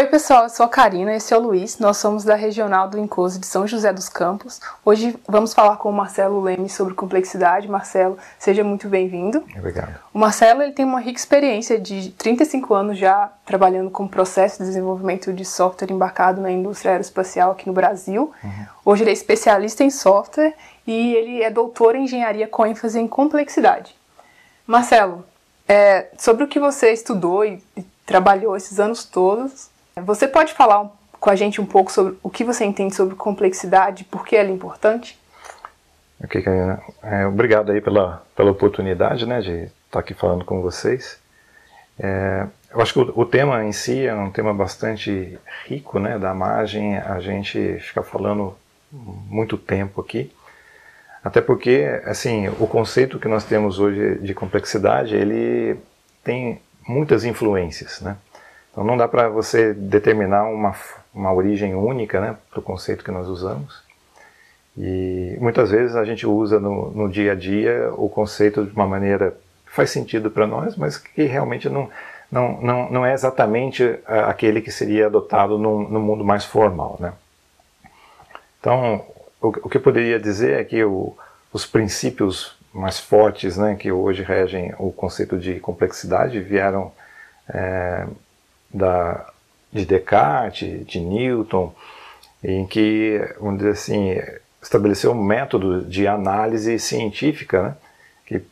Oi pessoal, eu sou a Karina, esse é o Luiz, nós somos da Regional do Incose de São José dos Campos. Hoje vamos falar com o Marcelo Leme sobre complexidade. Marcelo, seja muito bem-vindo. Obrigado. O Marcelo ele tem uma rica experiência de 35 anos já trabalhando com processo de desenvolvimento de software embarcado na indústria aeroespacial aqui no Brasil. Uhum. Hoje ele é especialista em software e ele é doutor em engenharia com ênfase em complexidade. Marcelo, é, sobre o que você estudou e, e trabalhou esses anos todos, você pode falar com a gente um pouco sobre o que você entende sobre complexidade, por que ela é importante? Ok, Karina. É, obrigado aí pela, pela oportunidade né, de estar aqui falando com vocês. É, eu acho que o, o, tema em si é um tema bastante rico, né, da margem a gente ficar falando muito tempo aqui. Até porque, assim, o conceito que nós temos hoje de complexidade, ele tem muitas influências, né? Então não dá para você determinar uma, uma origem única né, para o conceito que nós usamos. E muitas vezes a gente usa no, no dia a dia o conceito de uma maneira que faz sentido para nós, mas que realmente não, não, não, não é exatamente aquele que seria adotado no, no mundo mais formal. Né? Então, o, o que eu poderia dizer é que o, os princípios mais fortes né, que hoje regem o conceito de complexidade vieram é, da, de Descartes, de Newton, em que, vamos dizer assim, estabeleceu um método de análise científica né, que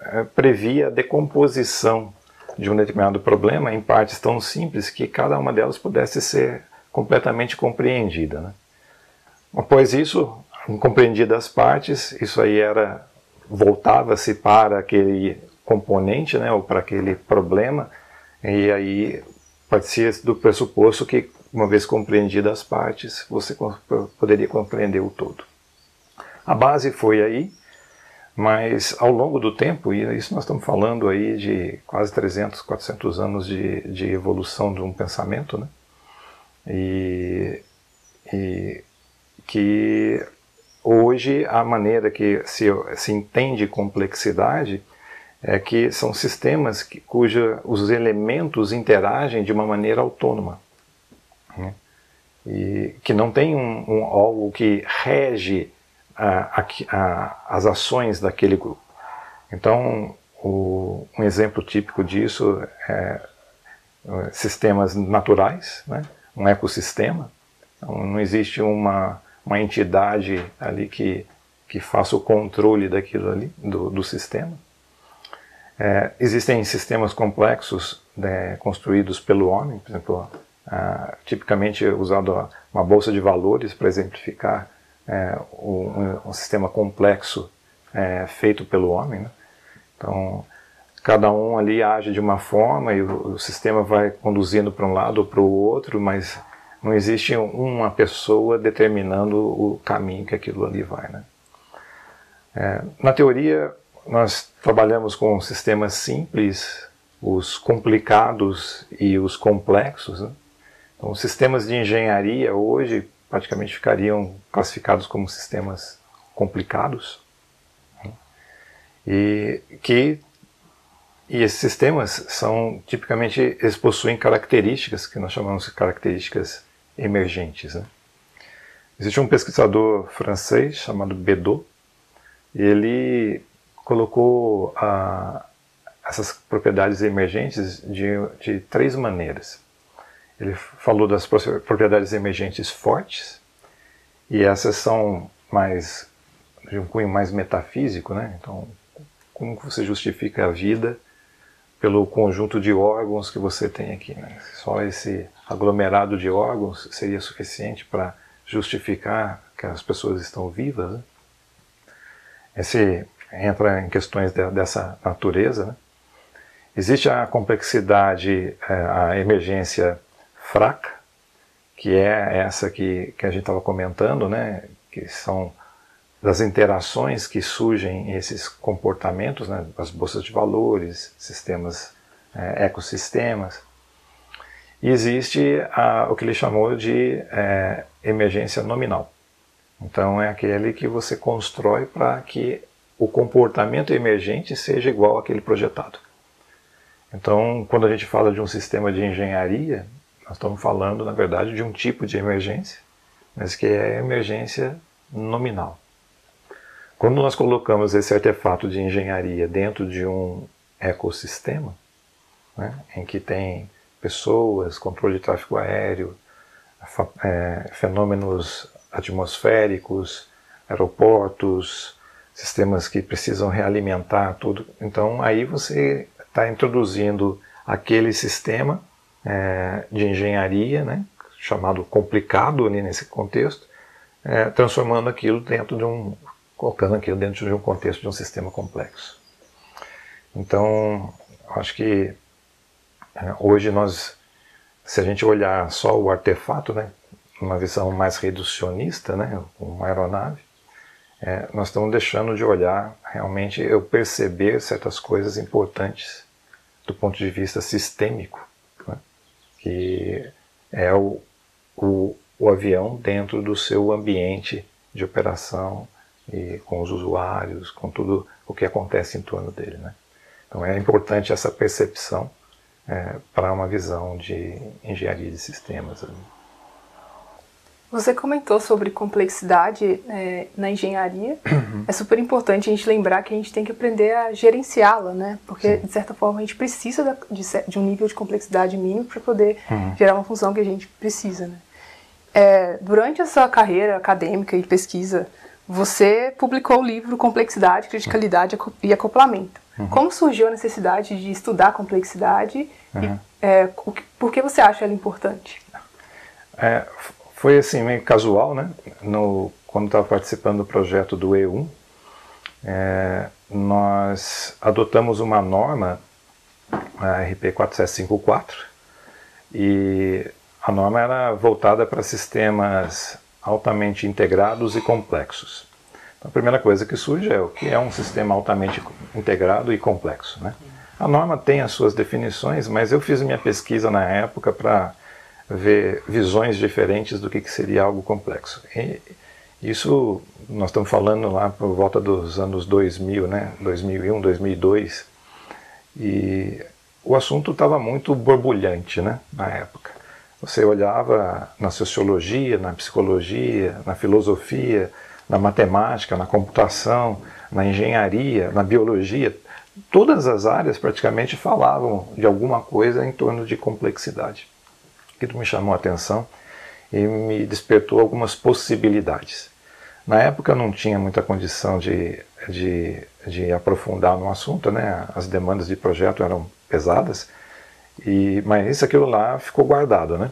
é, previa a decomposição de um determinado problema em partes tão simples que cada uma delas pudesse ser completamente compreendida. Né. Após isso, compreendidas as partes, isso aí era voltava-se para aquele componente, né, ou para aquele problema, e aí partia do pressuposto que, uma vez compreendidas as partes, você poderia compreender o todo. A base foi aí, mas ao longo do tempo, e isso nós estamos falando aí de quase 300, 400 anos de, de evolução de um pensamento, né? E, e que hoje a maneira que se, se entende complexidade é que são sistemas que, cuja os elementos interagem de uma maneira autônoma. Né? E que não tem um, um, algo que rege a, a, as ações daquele grupo. Então, o, um exemplo típico disso é, é sistemas naturais, né? um ecossistema. Então, não existe uma, uma entidade ali que, que faça o controle daquilo ali, do, do sistema é, existem sistemas complexos né, construídos pelo homem, por exemplo, tipicamente usado uma bolsa de valores para exemplificar é, um, um, sistema complexo é, feito pelo homem. Né? Então, cada um ali age de uma forma e o, o sistema vai conduzindo para um lado ou para o outro, mas não existe uma pessoa determinando o caminho que aquilo ali vai. Né? É, na teoria, nós trabalhamos com sistemas simples, os complicados e os complexos. Né? Então, sistemas de engenharia hoje praticamente ficariam classificados como sistemas complicados. Né? E que e esses sistemas são tipicamente eles possuem características que nós chamamos de características emergentes. Né? Existe um pesquisador francês chamado Bedot. Ele colocou ah, essas propriedades emergentes de, de três maneiras. Ele falou das propriedades emergentes fortes, e essas são mais de um cunho mais metafísico, né? Então, como você justifica a vida pelo conjunto de órgãos que você tem aqui? Né? Só esse aglomerado de órgãos seria suficiente para justificar que as pessoas estão vivas? Né? Esse entra em questões de, dessa natureza. Né? Existe a complexidade, é, a emergência fraca, que é essa que, que a gente estava comentando, né? que são das interações que surgem esses comportamentos, né? as bolsas de valores, sistemas, é, ecossistemas. E existe a, o que ele chamou de é, emergência nominal. Então é aquele que você constrói para que o comportamento emergente seja igual àquele projetado. Então, quando a gente fala de um sistema de engenharia, Nós estamos falando, na verdade, de um tipo de emergência, mas que é emergência nominal. Quando nós colocamos esse artefato de engenharia dentro de um ecossistema, né, em que tem pessoas, controle de tráfego aéreo, é, fenômenos atmosféricos, aeroportos, sistemas que precisam realimentar tudo. Então aí você está introduzindo aquele sistema é, de engenharia, né, chamado complicado ali nesse contexto, é, transformando aquilo dentro de um, colocando aquilo dentro de um contexto de um sistema complexo. Então, acho que é, hoje nós, se a gente olhar só o artefato, né, uma visão mais reducionista, né, uma aeronave, é, nós estamos deixando de olhar realmente eu perceber certas coisas importantes do ponto de vista sistêmico, né, que é o, o, o avião dentro do seu ambiente de operação e com os usuários, com tudo o que acontece em torno dele. Né? Então é importante essa percepção é, para uma visão de engenharia de sistemas. Né? Você comentou sobre complexidade é, na engenharia. Uhum. É super importante a gente lembrar que a gente tem que aprender a gerenciá-la, né? Porque, Sim. de certa forma, a gente precisa de, de, um nível de complexidade mínimo para poder uhum. gerar uma função que a gente precisa, né? É, durante a sua carreira acadêmica e pesquisa, você publicou o livro Complexidade, Criticalidade e Acoplamento. Uhum. Como surgiu a necessidade de estudar complexidade e uhum. é, por que você acha ela importante? É, foi assim, meio casual, né? No, quando estava participando do projeto do E1, é, nós adotamos uma norma, a RP 4754, e a norma era voltada para sistemas altamente integrados e complexos. Então, a primeira coisa que surge é o que é um sistema altamente integrado e complexo. Né? A norma tem as suas definições, mas eu fiz minha pesquisa na época para ver visões diferentes do que, que seria algo complexo. E isso nós estamos falando lá por volta dos anos 2000, né? 2001, 2002, e o assunto estava muito borbulhante né? na época. Você olhava na sociologia, na psicologia, na filosofia, na matemática, na computação, na engenharia, na biologia, todas as áreas praticamente falavam de alguma coisa em torno de complexidade aquilo me chamou a atenção e me despertou algumas possibilidades. Na época eu não tinha muita condição de, de, de aprofundar no assunto, né? as demandas de projeto eram pesadas, e, mas isso aquilo lá ficou guardado. Né?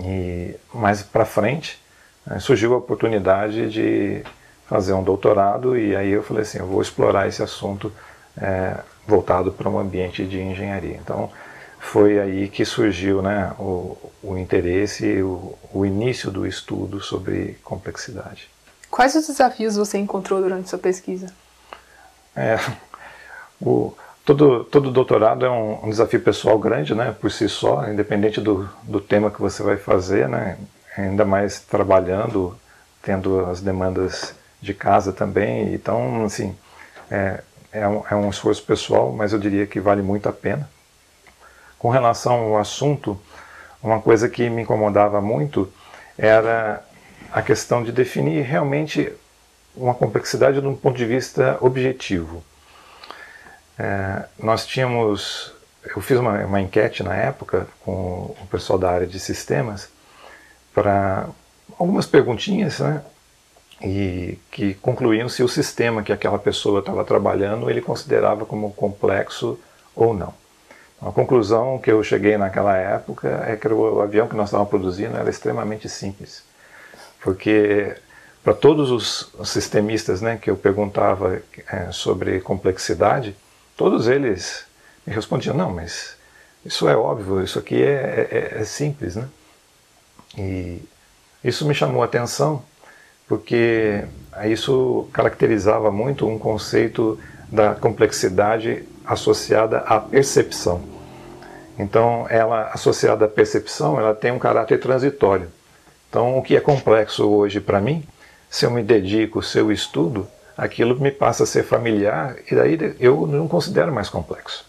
E mais para frente né, surgiu a oportunidade de fazer um doutorado e aí eu falei assim, eu vou explorar esse assunto é, voltado para um ambiente de engenharia. Então foi aí que surgiu né, o, o interesse e o, o início do estudo sobre complexidade. Quais os desafios você encontrou durante sua pesquisa? É, o, todo, todo doutorado é um, um, desafio pessoal grande, né, por si só, independente do, do tema que você vai fazer, né, ainda mais trabalhando, tendo as demandas de casa também. Então, assim, é, é, um, é um esforço pessoal, mas eu diria que vale muito a pena. Com relação ao assunto, uma coisa que me incomodava muito era a questão de definir realmente uma complexidade de um ponto de vista objetivo. É, nós tínhamos, eu fiz uma, uma, enquete na época com o pessoal da área de sistemas para algumas perguntinhas, né, e que concluíam se o sistema que aquela pessoa estava trabalhando ele considerava como complexo ou não. A conclusão que eu cheguei naquela época é que o avião que nós estávamos produzindo era extremamente simples. Porque para todos os sistemistas né, que eu perguntava é, sobre complexidade, todos eles me respondiam, não, mas isso é óbvio, isso aqui é, é, é simples. Né? E isso me chamou a atenção, porque isso caracterizava muito um conceito da complexidade associada à percepção. Então, ela associada à percepção, ela tem um caráter transitório. Então, o que é complexo hoje para mim, se eu me dedico, se eu estudo, aquilo me passa a ser familiar e daí eu não considero mais complexo.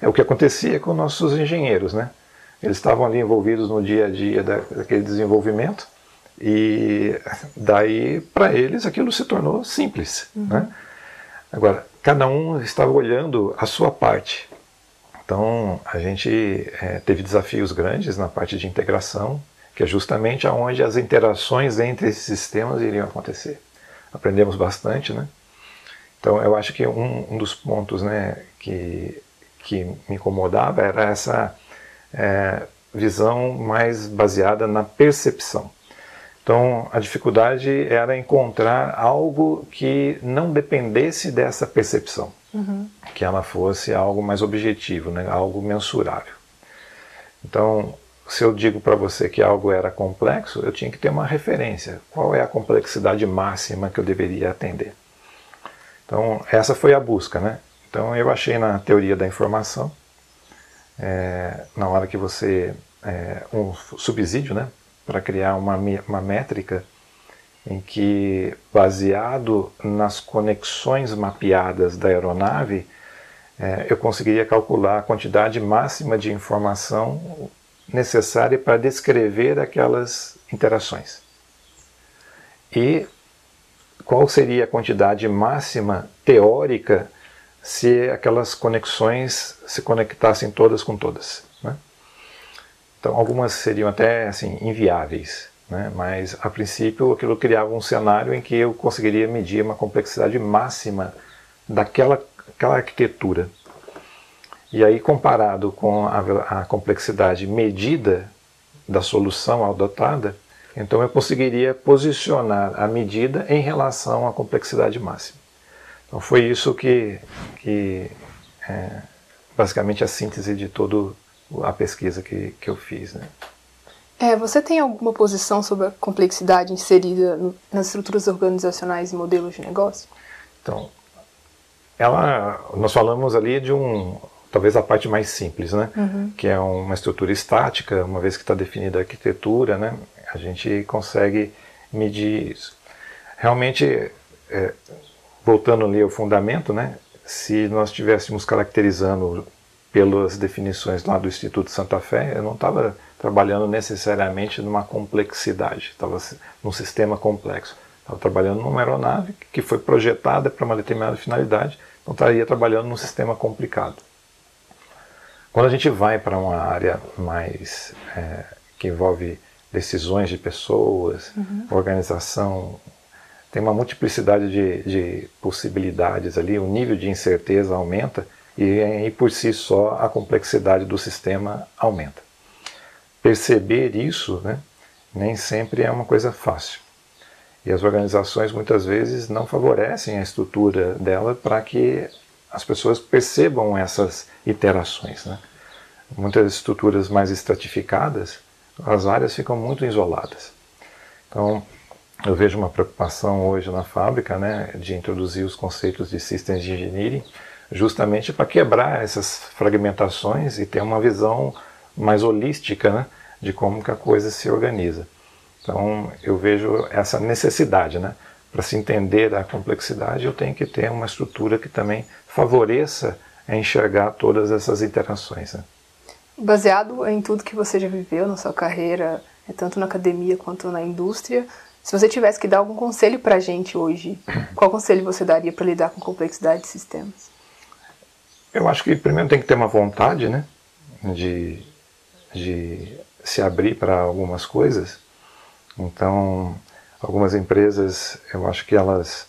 É o que acontecia com nossos engenheiros, né? eles estavam ali envolvidos no dia a dia da, daquele desenvolvimento e daí para eles aquilo se tornou simples. Uhum. Né? Agora, cada um estava olhando a sua parte. Então a gente é, teve desafios grandes na parte de integração, que é justamente aonde as interações entre esses sistemas iriam acontecer. Aprendemos bastante, né? Então eu acho que um, um dos pontos, né, que que me incomodava era essa é, visão mais baseada na percepção. Então, a dificuldade era encontrar algo que não dependesse dessa percepção, uhum. que ela fosse algo mais objetivo, né? algo mensurável. Então, se eu digo para você que algo era complexo, eu tinha que ter uma referência. Qual é a complexidade máxima que eu deveria atender? Então, essa foi a busca, né? Então, eu achei na teoria da informação, é, na hora que você. É, um subsídio, né? Para criar uma, uma métrica em que, baseado nas conexões mapeadas da aeronave, é, eu conseguiria calcular a quantidade máxima de informação necessária para descrever aquelas interações. E qual seria a quantidade máxima teórica se aquelas conexões se conectassem todas com todas. Então, algumas seriam até assim inviáveis, né? mas a princípio aquilo criava um cenário em que eu conseguiria medir uma complexidade máxima daquela aquela arquitetura. E aí, comparado com a, a complexidade medida da solução adotada, então eu conseguiria posicionar a medida em relação à complexidade máxima. Então foi isso que, que é, basicamente a síntese de todo a pesquisa que, que eu fiz. Né? É, você tem alguma posição sobre a complexidade inserida no, nas estruturas organizacionais e modelos de negócio? Então, ela, nós falamos ali de um, talvez a parte mais simples, né? Uhum. Que é uma estrutura estática, uma vez que está definida a arquitetura, né? A gente consegue medir isso. Realmente, é, voltando ali ao fundamento, né? Se nós estivéssemos caracterizando pelas definições lá do Instituto Santa Fé, eu não estava trabalhando necessariamente numa complexidade, estava num sistema complexo. Estava trabalhando numa aeronave que foi projetada para uma determinada finalidade, então estaria trabalhando num sistema complicado. Quando a gente vai para uma área mais é, que envolve decisões de pessoas, uhum. organização, tem uma multiplicidade de, de possibilidades ali, o nível de incerteza aumenta e, e por si só a complexidade do sistema aumenta. Perceber isso né, nem sempre é uma coisa fácil. E as organizações muitas vezes não favorecem a estrutura dela para que as pessoas percebam essas iterações. Né? Muitas estruturas mais estratificadas, as áreas ficam muito isoladas. Então, eu vejo uma preocupação hoje na fábrica né, de introduzir os conceitos de Systems Engineering justamente para quebrar essas fragmentações e ter uma visão mais holística né, de como que a coisa se organiza. Então eu vejo essa necessidade, né? Para se entender a complexidade, eu tenho que ter uma estrutura que também favoreça a enxergar todas essas interações. Né? Baseado em tudo que você já viveu na sua carreira, é tanto na academia quanto na indústria, se você tivesse que dar algum conselho para a gente hoje, qual conselho você daria para lidar com complexidade de sistemas? Eu acho que primeiro tem que ter uma vontade, né, de, de se abrir para algumas coisas. Então, algumas empresas, eu acho que elas,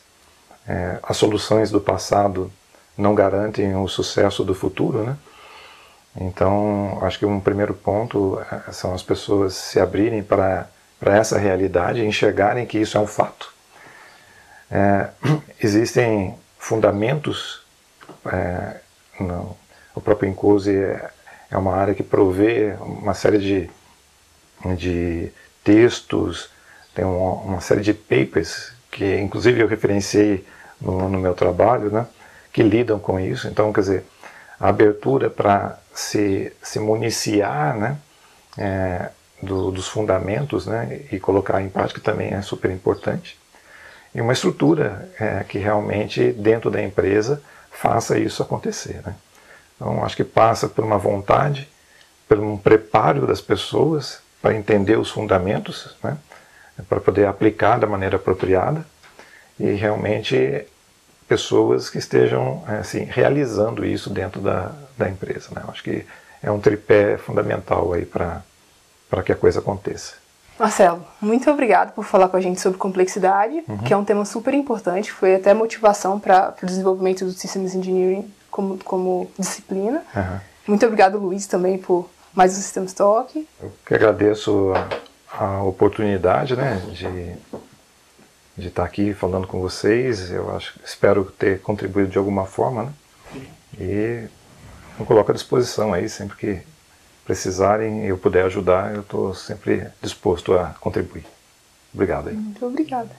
é, as soluções do passado não garantem o sucesso do futuro, né? Então, acho que um primeiro ponto é, são as pessoas se abrirem para, essa realidade enxergarem que isso é um fato. É, existem fundamentos é, não. O próprio Incuse é, é uma área que provê uma série de, de textos, tem uma, uma série de papers que inclusive eu referenciei no, no, meu trabalho, né, que lidam com isso. Então, quer dizer, a abertura para se, se municiar né, é, do, dos fundamentos né, e colocar em prática também é super importante. E uma estrutura é, que realmente, dentro da empresa, faça isso acontecer. Né? Então, acho que passa por uma vontade, por um preparo das pessoas para entender os fundamentos, né? para poder aplicar da maneira apropriada e realmente pessoas que estejam assim realizando isso dentro da, da empresa. Né? Acho que é um tripé fundamental aí para que a coisa aconteça. Marcelo, muito obrigado por falar com a gente sobre complexidade, uhum. que é um tema super importante, foi até motivação para o desenvolvimento do Systems Engineering como, como disciplina. Uhum. Muito obrigado, Luiz, também por mais um Systems Talk. Eu que agradeço a, a oportunidade né, de, de estar aqui falando com vocês. Eu acho, espero ter contribuído de alguma forma. Né? E me coloco à disposição aí sempre que precisarem e eu puder ajudar, eu estou sempre disposto a contribuir. Obrigado aí. Muito obrigada.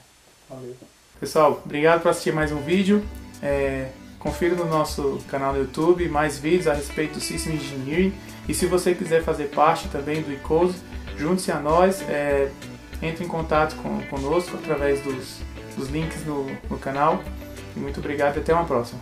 Valeu. Pessoal, obrigado por assistir mais um vídeo. É, confira no nosso canal no YouTube mais vídeos a respeito do System Engineering. E se você quiser fazer parte também do ICOS, junte-se a nós, é, entre em contato com, conosco através dos, dos links no, no canal. E muito obrigado e até uma próxima.